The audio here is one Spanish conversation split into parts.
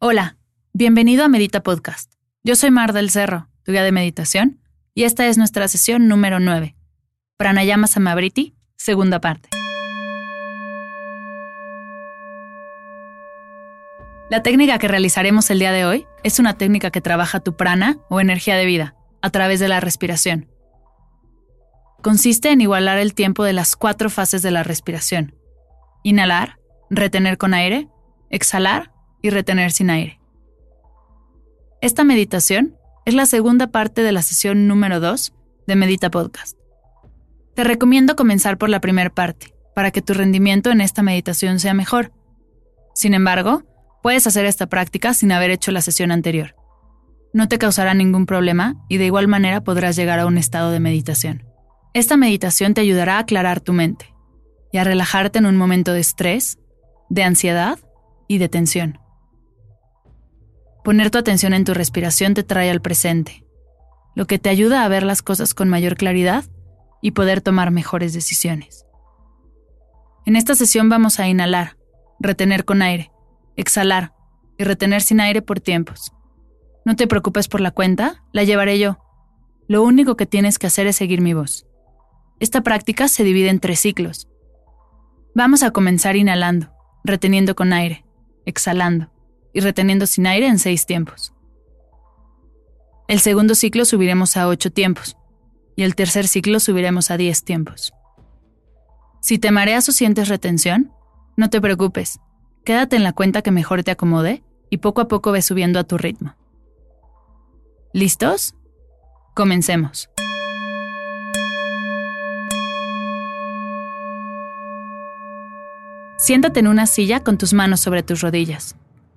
Hola, bienvenido a Medita Podcast. Yo soy Mar del Cerro, tu guía de meditación, y esta es nuestra sesión número 9. Pranayama Samabriti, segunda parte. La técnica que realizaremos el día de hoy es una técnica que trabaja tu prana o energía de vida a través de la respiración. Consiste en igualar el tiempo de las cuatro fases de la respiración. Inhalar, retener con aire, exhalar y retener sin aire. Esta meditación es la segunda parte de la sesión número 2 de Medita Podcast. Te recomiendo comenzar por la primera parte, para que tu rendimiento en esta meditación sea mejor. Sin embargo, puedes hacer esta práctica sin haber hecho la sesión anterior. No te causará ningún problema y de igual manera podrás llegar a un estado de meditación. Esta meditación te ayudará a aclarar tu mente y a relajarte en un momento de estrés, de ansiedad y de tensión. Poner tu atención en tu respiración te trae al presente, lo que te ayuda a ver las cosas con mayor claridad y poder tomar mejores decisiones. En esta sesión vamos a inhalar, retener con aire, exhalar y retener sin aire por tiempos. No te preocupes por la cuenta, la llevaré yo. Lo único que tienes que hacer es seguir mi voz. Esta práctica se divide en tres ciclos. Vamos a comenzar inhalando, reteniendo con aire, exhalando y reteniendo sin aire en seis tiempos. El segundo ciclo subiremos a ocho tiempos y el tercer ciclo subiremos a diez tiempos. Si te mareas o sientes retención, no te preocupes, quédate en la cuenta que mejor te acomode y poco a poco ve subiendo a tu ritmo. ¿Listos? Comencemos. Siéntate en una silla con tus manos sobre tus rodillas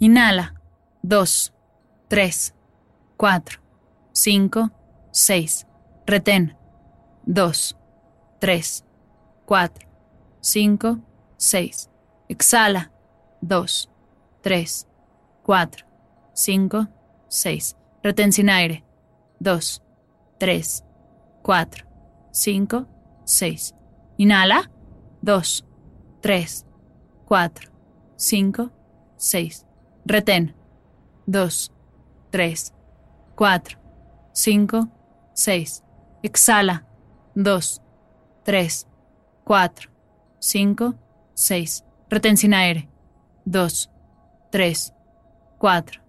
Inhala. 2, 3, 4, 5, 6. Retén. 2, 3, 4, 5, 6. Exhala. 2, 3, 4, 5, 6. Retén sin aire. 2, 3, 4, 5, 6. Inhala. 2, 3, 4, 5, 6. Retén. 2, 3, 4, 5, 6. Exhala. 2, 3, 4, 5, 6. Retén sin aire. 2, 3, 4,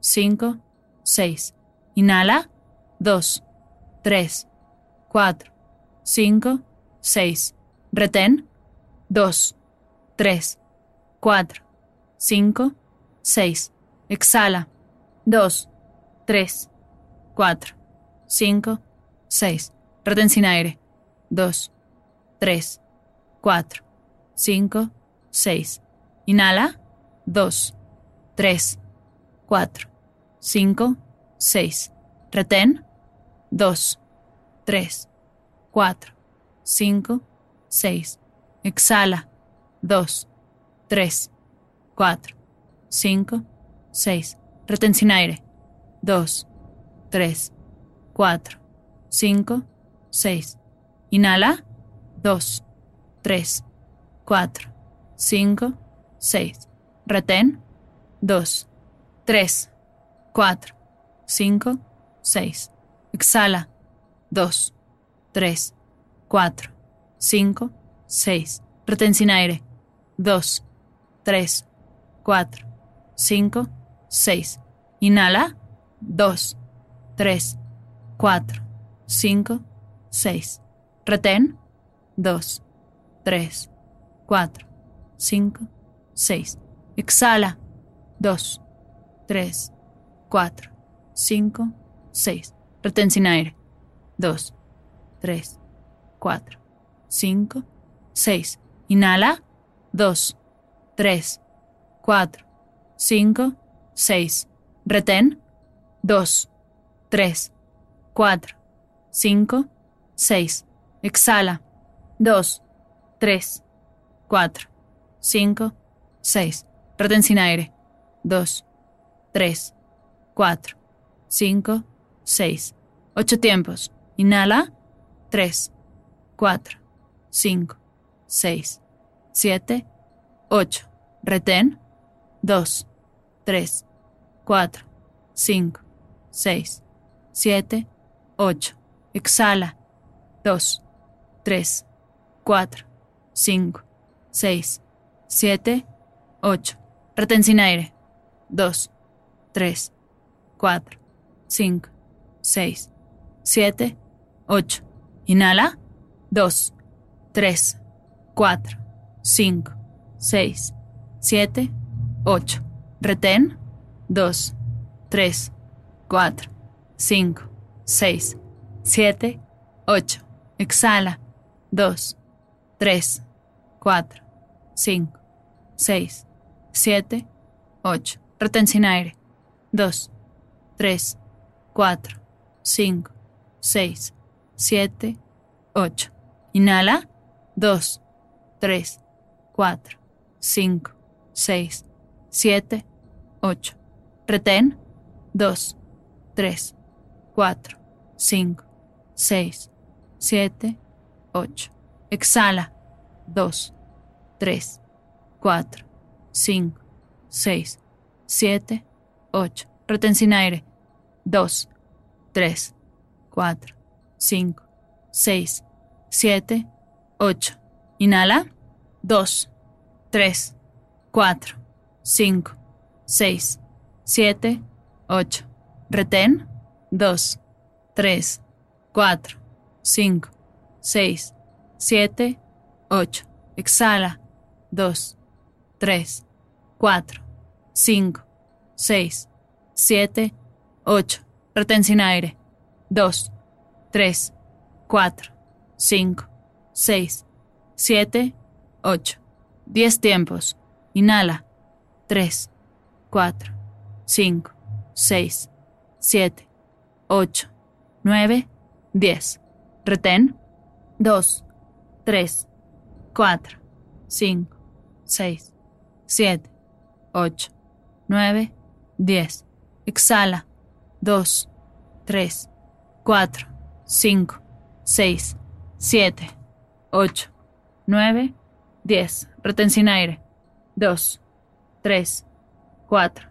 5, 6. Inhala. 2, 3, 4, 5, 6. Retén. 2, 3, 4, 5, 6. Exhala. 2, 3, 4, 5, 6. Retén sin aire. 2, 3, 4, 5, 6. Inhala. 2, 3, 4, 5, 6. Retén. 2, 3, 4, 5, 6. Exhala. 2, 3, 4, 5, 6. Retén sin aire. 2, 3, 4, 5, 6. Inhala. 2, 3, 4, 5, 6. Retén. 2, 3, 4, 5, 6. Exhala. 2, 3, 4, 5, 6. Retén sin aire. 2, 3, 4, 5, 6. Inhala. 2, 3, 4, 5, 6. Retén. 2, 3, 4, 5, 6. Exhala. 2, 3, 4, 5, 6. Retén sin aire. 2, 3, 4, 5, 6. Inhala. 2, 3, 4, 5, 6. Retén. 2, 3, 4, 5, 6. Exhala. 2, 3, 4, 5, 6. Retén sin aire. 2, 3, 4, 5, 6. 8 tiempos. Inhala. 3, 4, 5, 6, 7, 8. Retén. 2, 3, 4, 5, 6, 7, 8. Exhala. 2, 3, 4, 5, 6, 7, 8. Retén sin aire. 2, 3, 4, 5, 6, 7, 8. Inhala. 2, 3, 4, 5, 6, 7, 8. Retén. 2, 3, 4, 5, 6, 7, 8. Exhala. 2, 3, 4, 5, 6, 7, 8. Retén sin aire. 2, 3, 4, 5, 6, 7, 8. Inhala. 2, 3, 4, 5, 6, 7, 8. Retén. 2, 3, 4, 5, 6, 7, 8. Exhala. 2, 3, 4, 5, 6, 7, 8. Retén sin aire. 2, 3, 4, 5, 6, 7, 8. Inhala. 2, 3, 4, 5, 6, 7, 8. Retén. 2, 3, 4, 5, 6, 7, 8. Exhala. 2, 3, 4, 5, 6, 7, 8. Retén sin aire. 2, 3, 4, 5, 6, 7, 8. 10 tiempos. Inhala. 3, 4, 5, 6, 7, 8, 9, 10. Retén. 2, 3, 4, 5, 6, 7, 8, 9, 10. Exhala. 2, 3, 4, 5, 6, 7, 8, 9, 10. Retén sin aire. 2, 3, 4,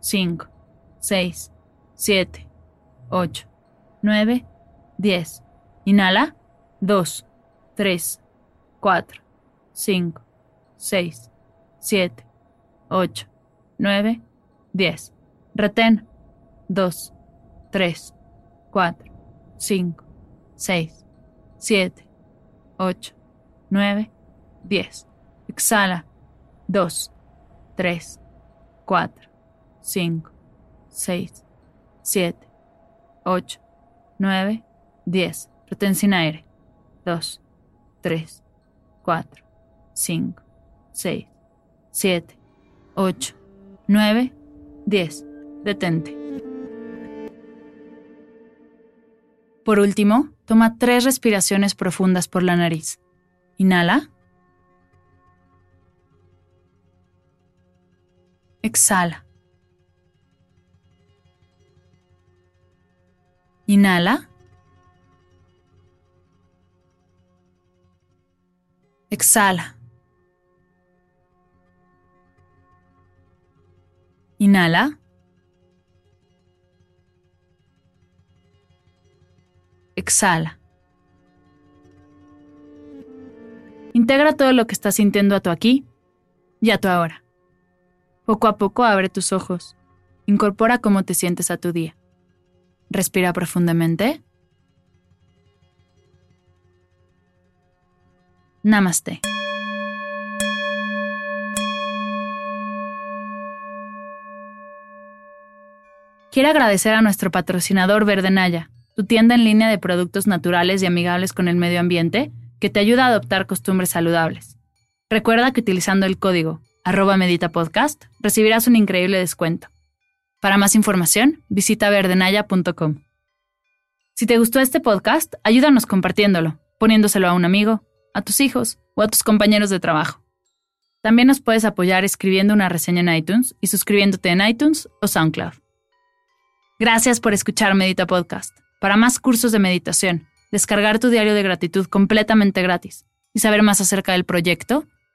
5, 6, 7, 8, 9, 10. Inhala. 2, 3, 4, 5, 6, 7, 8, 9, 10. Retén. 2, 3, 4, 5, 6, 7, 8, 9, 10. Exhala. 2, 3, 4, 5, 6, 7, 8, 9, 10. Retén sin aire. 2, 3, 4, 5, 6, 7, 8, 9, 10. Detente. Por último, toma tres respiraciones profundas por la nariz. Inhala. Exhala. Inhala. Exhala. Inhala. Exhala. Integra todo lo que estás sintiendo a tu aquí y a tu ahora. Poco a poco abre tus ojos. Incorpora cómo te sientes a tu día. Respira profundamente. Namaste. Quiero agradecer a nuestro patrocinador Verdenaya, tu tienda en línea de productos naturales y amigables con el medio ambiente, que te ayuda a adoptar costumbres saludables. Recuerda que utilizando el código arroba meditapodcast recibirás un increíble descuento. Para más información, visita verdenaya.com. Si te gustó este podcast, ayúdanos compartiéndolo, poniéndoselo a un amigo, a tus hijos o a tus compañeros de trabajo. También nos puedes apoyar escribiendo una reseña en iTunes y suscribiéndote en iTunes o SoundCloud. Gracias por escuchar Medita Podcast. Para más cursos de meditación, descargar tu diario de gratitud completamente gratis y saber más acerca del proyecto,